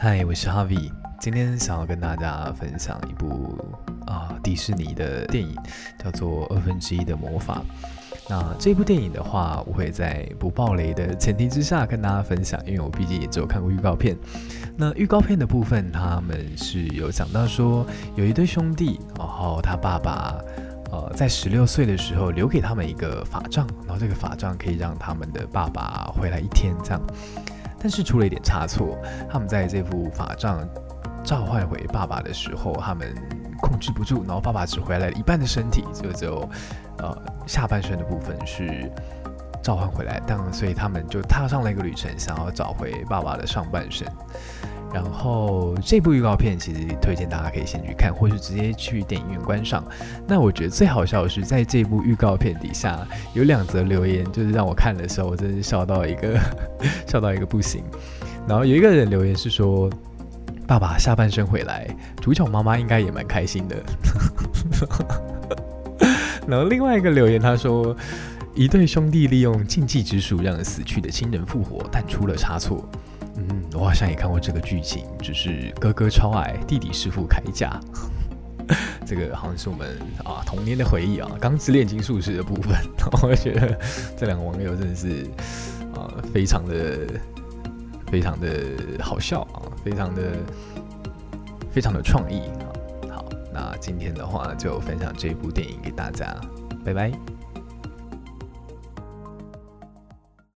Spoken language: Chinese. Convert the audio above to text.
嗨，我是 Harvie，今天想要跟大家分享一部啊、迪士尼的电影，叫做《二分之一的魔法》。那这部电影的话，我会在不爆雷的前提之下跟大家分享，因为我毕竟也只有看过预告片。那预告片的部分，他们是有讲到说，有一对兄弟，然后他爸爸呃在十六岁的时候留给他们一个法杖，然后这个法杖可以让他们的爸爸回来一天这样。但是出了一点差错，他们在这副法杖召唤回爸爸的时候，他们控制不住，然后爸爸只回来了一半的身体，就只有呃下半身的部分是召唤回来，但所以他们就踏上了一个旅程，想要找回爸爸的上半身。然后这部预告片其实推荐大家可以先去看，或是直接去电影院观赏。那我觉得最好笑的是，在这部预告片底下有两则留言，就是让我看的时候，我真是笑到一个 笑到一个不行。然后有一个人留言是说：“爸爸下半身回来，主角妈妈应该也蛮开心的。”然后另外一个留言他说：“一对兄弟利用禁忌之术让死去的亲人复活，但出了差错。”嗯，我好像也看过这个剧情，只是哥哥超矮，弟弟师傅铠甲，这个好像是我们啊童年的回忆啊，钢之炼金术师的部分。我觉得这两个网友真的是啊，非常的非常的好笑啊，非常的非常的创意啊。好，那今天的话就分享这部电影给大家，拜拜。